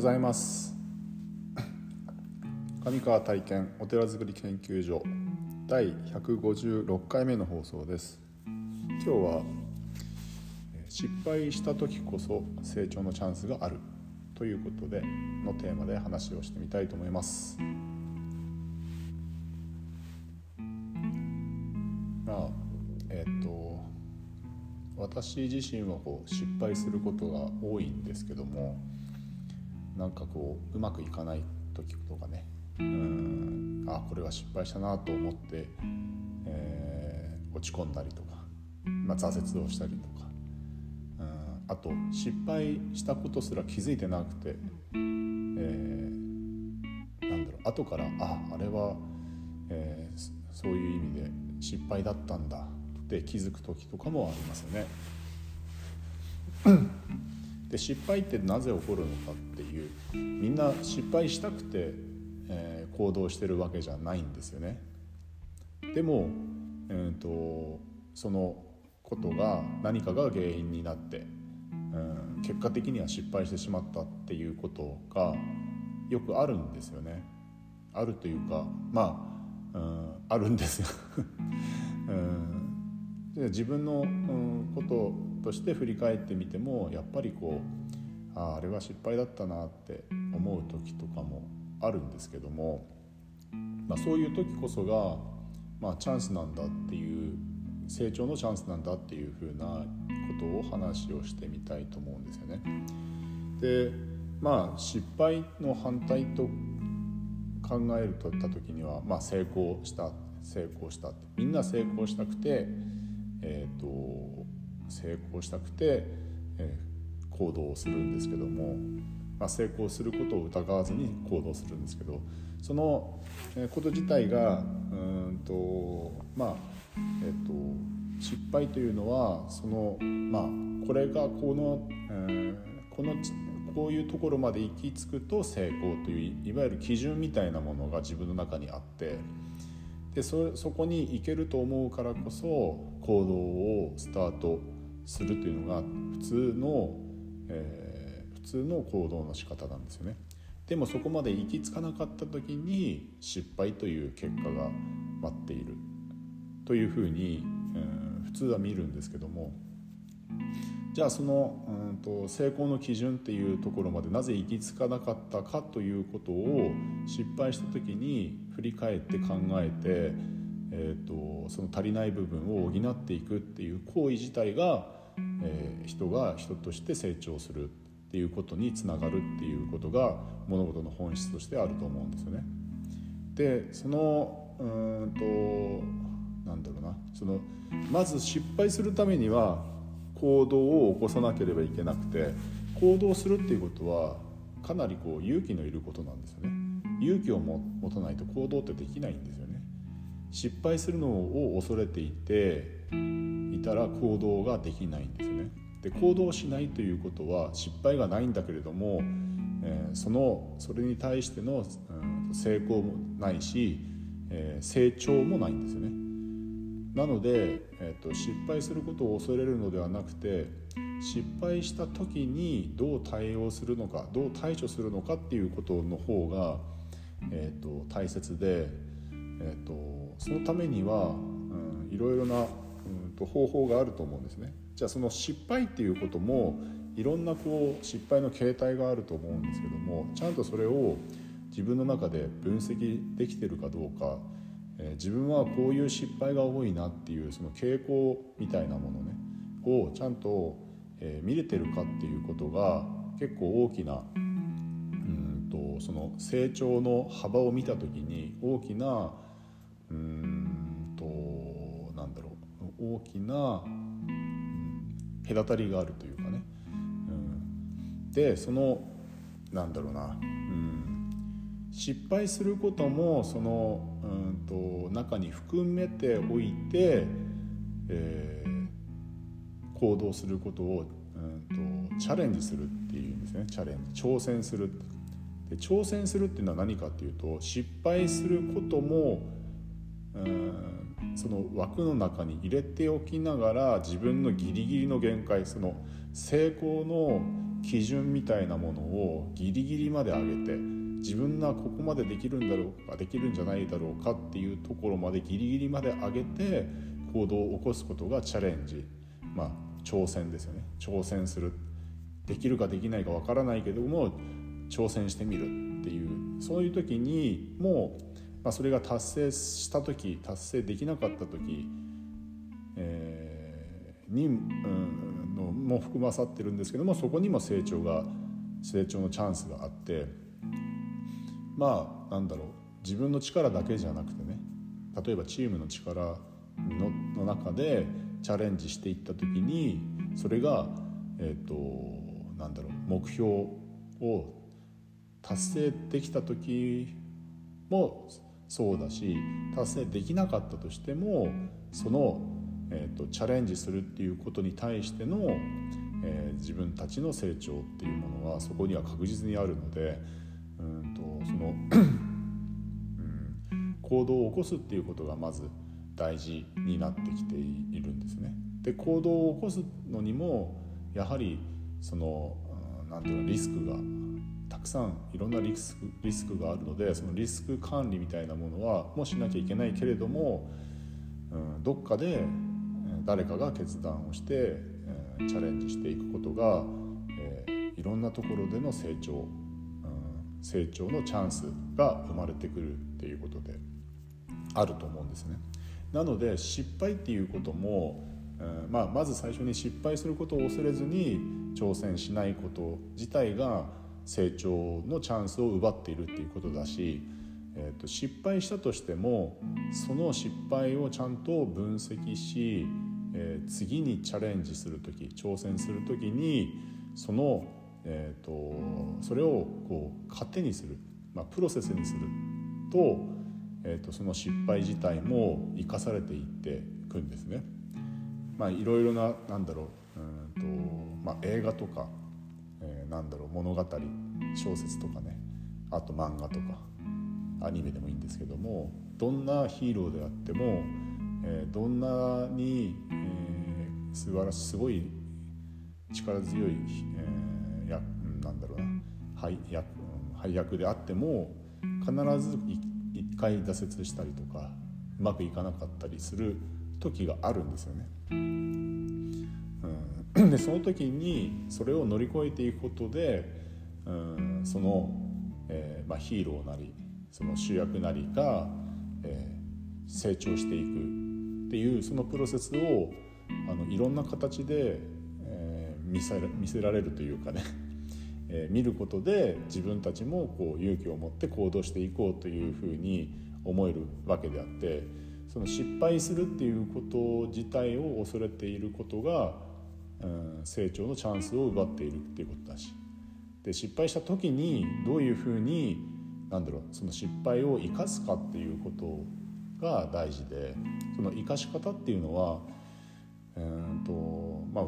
ございます。上川体験お寺づくり研究所第156回目の放送です。今日は失敗した時こそ成長のチャンスがあるということでのテーマで話をしてみたいと思います。まあえっ、と私自身はこう失敗することが多いんですけどもなんかこううまくいかない時とかね。うん。あこれは失敗したなと思って、えー、落ち込んだりとか、まあ、挫折をしたりとか。うん。あと失敗したことすら気づいてなくて、えー、なんだろう。後からああれは、えー、そういう意味で失敗だったんだって気づく時とかもありますよね。で失敗ってなぜ起こるのかっていうみんな失敗したくて、えー、行動してるわけじゃないんですよね。でも、えーと、そのことが何かが原因になって、うん、結果的には失敗してしまったっていうことがよくあるんですよね。あるというかまあ、うん、あるんですよ、うん、自分の、うん、こととして振り返ってみてもやっぱりこうああれは失敗だったなって思う時とかもあるんですけども、まあ、そういう時こそが、まあ、チャンスなんだっていう成長のチャンスなんだっていうふうなことを話をしてみたいと思うんですよね。でまあ失敗の反対と考えるとった時には、まあ、成功した成功したってみんな成功したくて、えーと成功したくて、えー、行動をするんですけども、まあ、成功することを疑わずに行動するんですけどそのこと自体がうんとまあえっ、ー、と失敗というのはそのまあこれがこの、えー、このこういうところまで行き着くと成功といういわゆる基準みたいなものが自分の中にあってでそそこに行けると思うからこそ行動をスタートするというのが普通の、えー、普通の行動の仕方なんですよね。でもそこまで行き着かなかった時に失敗という結果が待っているというふうに、えー、普通は見るんですけどもじゃあその、うんと、成功の基準っていうところまでなぜ行き着かなかったかということを失敗した時に振り返って考えて、えーとその足りない部分を補っていくっていう行為自体がえー、人が人として成長するっていうことにつながるっていうことが物事の本質としてあると思うんですよね。でそのうんとなんだろうなそのまず失敗するためには行動を起こさなければいけなくて行動するっていうことはかなりこう勇気のいることなんですよね。勇気を持たないと行動ってできないんですよね。失敗するのを恐れていていたら行動ができないんですよね。で行動しないということは失敗がないんだけれども、えー、そのそれに対しての、うん、成功もないし、えー、成長もないんですよね。なので、えーと、失敗することを恐れるのではなくて失敗した時にどう対応するのかどう対処するのかっていうことの方が、えーと、大切で、えーとそのためには、うん、いろいろなうんと方法があると思うんですね。じゃあその失敗っていうこともいろんなこう失敗の形態があると思うんですけどもちゃんとそれを自分の中で分析できてるかどうか、えー、自分はこういう失敗が多いなっていうその傾向みたいなものねをちゃんと、えー、見れてるかっていうことが結構大きなうんとその成長の幅を見た時に大きなうんと大きな、うん、隔たりがあるというかね、うん、でそのなんだろうな、うん、失敗することもその、うんと、中に含めておいて、えー、行動することを、うんと、チャレンジするっていうんですね。チャレンジ。挑戦する。で挑戦するっていうのは何かっていうと失敗することもその枠の中に入れておきながら自分のギリギリの限界その成功の基準みたいなものをギリギリまで上げて自分がここまでできるんだろうかできるんじゃないだろうかっていうところまでギリギリまで上げて行動を起こすことがチャレンジ。まあ挑戦ですよね。挑戦する。できるかできないかわからないけども挑戦してみるっていうそういう時にもう、まあ、それが達成した時達成できなかった時、えー、に、うん、のも含まさってるんですけどもそこにも成長が成長のチャンスがあってまあなんだろう自分の力だけじゃなくてね例えばチームの力のの中でチャレンジしていった時にそれが、えーと、となんだろう目標を達成できた時もそうだし達成できなかったとしてもその、えーと、チャレンジするっていうことに対しての、えー、自分たちの成長っていうものはそこには確実にあるのでうんとそのうん、行動を起こすっていうことがまず大事になってきているんですね。で行動を起こすのにもやはりその何ていうのリスクがたくさんいろんなリスクリスクがあるのでそのリスク管理みたいなものはもしなきゃいけないけれども、うん、どっかで誰かが決断をして、えー、チャレンジしていくことが、えー、いろんなところでの成長、うん、成長のチャンスが生まれてくるっていうことであると思うんですね。なので失敗っていうことも、うんまあ、まず最初に失敗することを恐れずに挑戦しないこと自体が成長のチャンスを奪っているっていうことだし、えー、と失敗したとしてもその失敗をちゃんと分析し、えー、次にチャレンジする時挑戦する時にその、えーと、それをこう糧にする、まあ、プロセスにすると,、えーと、その失敗自体も生かされていっていくんですね。まあ、いろいろななんだろううんと、まあ、映画とか、なんだろう物語小説とかねあと漫画とかアニメでもいいんですけどもどんなヒーローであっても、えー、どんなに、えー、素晴らしいすごい力強い、えー、なんだろうな配役配役であっても必ず一回挫折したりとかうまくいかなかったりする時があるんですよね。でその時にそれを乗り越えていくことでうんその、えーまあ、ヒーローなりその主役なりが、えー、成長していくっていうそのプロセスをあのいろんな形で、えー、見せ見せられるというかね、え、見ることで自分たちもこう勇気を持って行動していこうというふうに思えるわけであってその失敗するっていうこと自体を恐れていることが成長のチャンスを奪っているっていうことだし。で失敗した時にどういうふうになんだろうその失敗を生かすかっていうことが大事でその生かし方っていうのはうんとまあ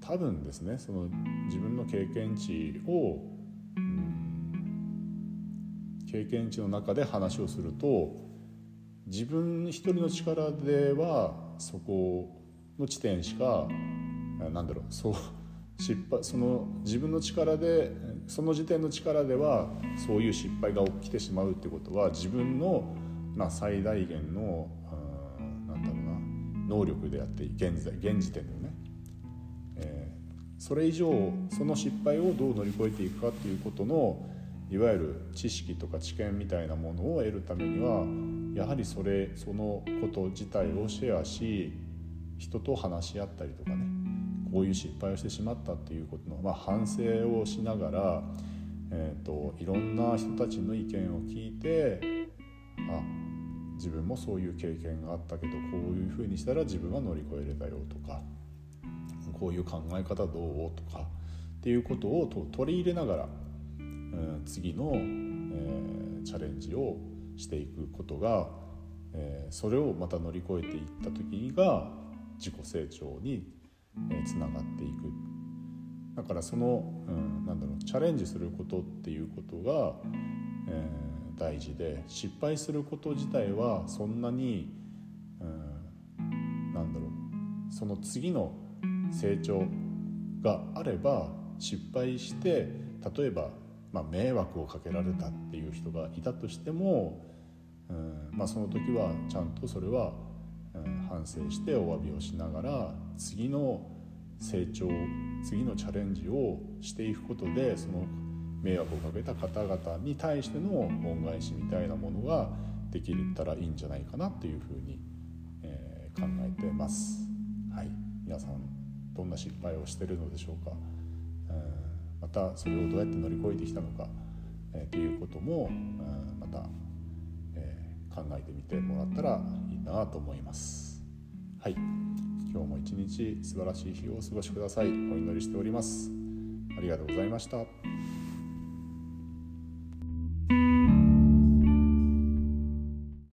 多分ですねその自分の経験値を、うん、経験値の中で話をすると自分一人の力ではそこの地点しかなんだろう。そう。失敗その自分の力でその時点の力ではそういう失敗が起きてしまうってことは自分の、まあ、最大限のなんだろうな能力であって現在現時点でね、えー、それ以上その失敗をどう乗り越えていくかっていうことのいわゆる知識とか知見みたいなものを得るためにはやはりそれそのこと自体をシェアし人と話し合ったりとかね。こういう失敗をしてしまったっていうことの、まあ、反省をしながら、えーと、いろんな人たちの意見を聞いてあ自分もそういう経験があったけどこういうふうにしたら自分は乗り越えれたよとかこういう考え方どう？とかっていうことをと取り入れながら、うん、次の、えー、チャレンジをしていくことが、えー、それをまた乗り越えていった時が自己成長につながっていく。だからその、うん、なんだろうチャレンジすることっていうことが、えー、大事で失敗すること自体はそんなに、うん、なんだろうその次の成長があれば失敗して例えば、まあ、迷惑をかけられたっていう人がいたとしても、うんまあ、その時はちゃんとそれは、反省してお詫びをしながら次の成長次のチャレンジをしていくことでその迷惑をかけた方々に対しての恩返しみたいなものができたらいいんじゃないかなというふうに、えー、考えてます。はい、皆さんどんな失敗をしてるのでしょうか、うん、またそれをどうやって乗り越えてきたのか、えー、ということも、うん、また、考えてみてもらったらいいなと思います。はい。今日も一日素晴らしい日をお過ごしください。お祈りしております。ありがとうございました。